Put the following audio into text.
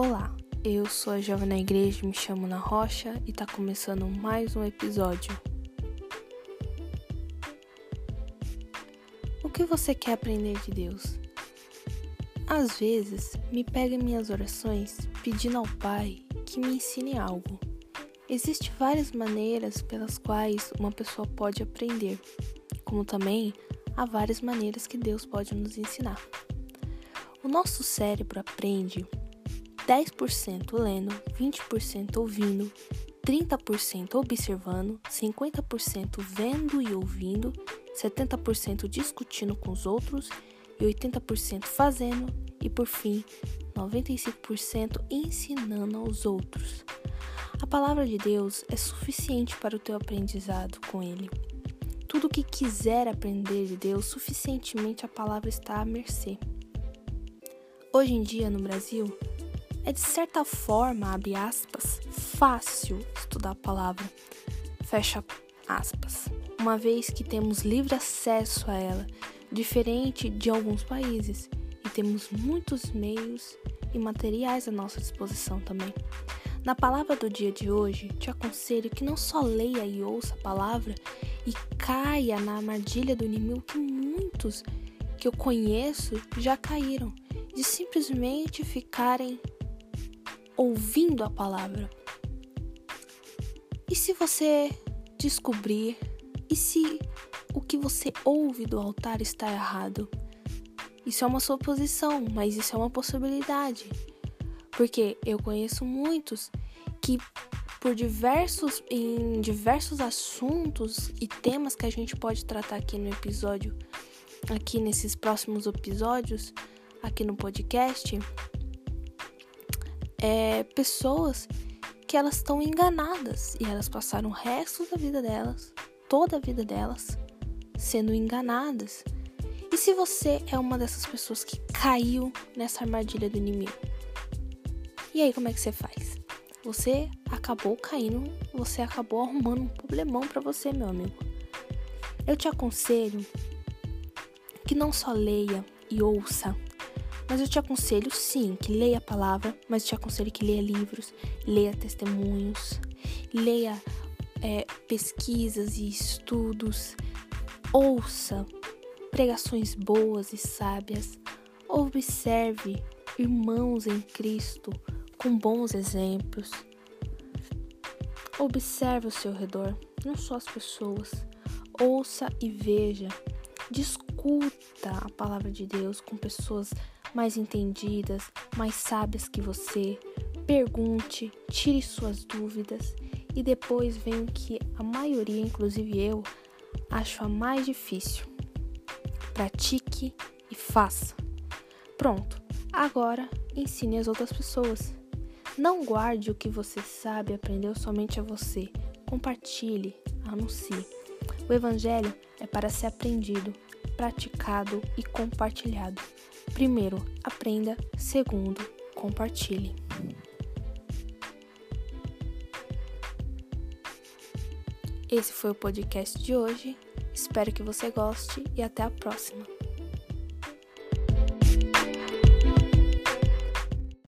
Olá, eu sou a jovem na igreja, me chamo Na Rocha e tá começando mais um episódio. O que você quer aprender de Deus? Às vezes, me pega em minhas orações pedindo ao Pai que me ensine algo. Existem várias maneiras pelas quais uma pessoa pode aprender, como também há várias maneiras que Deus pode nos ensinar. O nosso cérebro aprende 10% lendo, 20% ouvindo, 30% observando, 50% vendo e ouvindo, 70% discutindo com os outros e 80% fazendo e por fim 95% ensinando aos outros. A palavra de Deus é suficiente para o teu aprendizado com ele. Tudo o que quiser aprender de Deus, suficientemente a palavra está à mercê. Hoje em dia no Brasil, é de certa forma, abre aspas, fácil estudar a palavra, fecha aspas, uma vez que temos livre acesso a ela, diferente de alguns países, e temos muitos meios e materiais à nossa disposição também. Na palavra do dia de hoje, te aconselho que não só leia e ouça a palavra e caia na armadilha do inimigo que muitos que eu conheço já caíram, de simplesmente ficarem ouvindo a palavra. E se você descobrir, e se o que você ouve do altar está errado? Isso é uma suposição, mas isso é uma possibilidade. Porque eu conheço muitos que por diversos em diversos assuntos e temas que a gente pode tratar aqui no episódio, aqui nesses próximos episódios, aqui no podcast, é, pessoas que elas estão enganadas e elas passaram o resto da vida delas, toda a vida delas, sendo enganadas. E se você é uma dessas pessoas que caiu nessa armadilha do inimigo? E aí, como é que você faz? Você acabou caindo, você acabou arrumando um problemão para você, meu amigo. Eu te aconselho que não só leia e ouça mas eu te aconselho sim que leia a palavra, mas eu te aconselho que leia livros, leia testemunhos, leia é, pesquisas e estudos, ouça pregações boas e sábias, observe irmãos em Cristo com bons exemplos. Observe ao seu redor, não só as pessoas. Ouça e veja. Discuta a palavra de Deus com pessoas mais entendidas, mais sábias que você. Pergunte, tire suas dúvidas e depois vem o que a maioria, inclusive eu, acho a mais difícil. Pratique e faça. Pronto, agora ensine as outras pessoas. Não guarde o que você sabe e aprendeu somente a você. Compartilhe, anuncie. O Evangelho é para ser aprendido, praticado e compartilhado. Primeiro, aprenda. Segundo, compartilhe. Esse foi o podcast de hoje. Espero que você goste e até a próxima.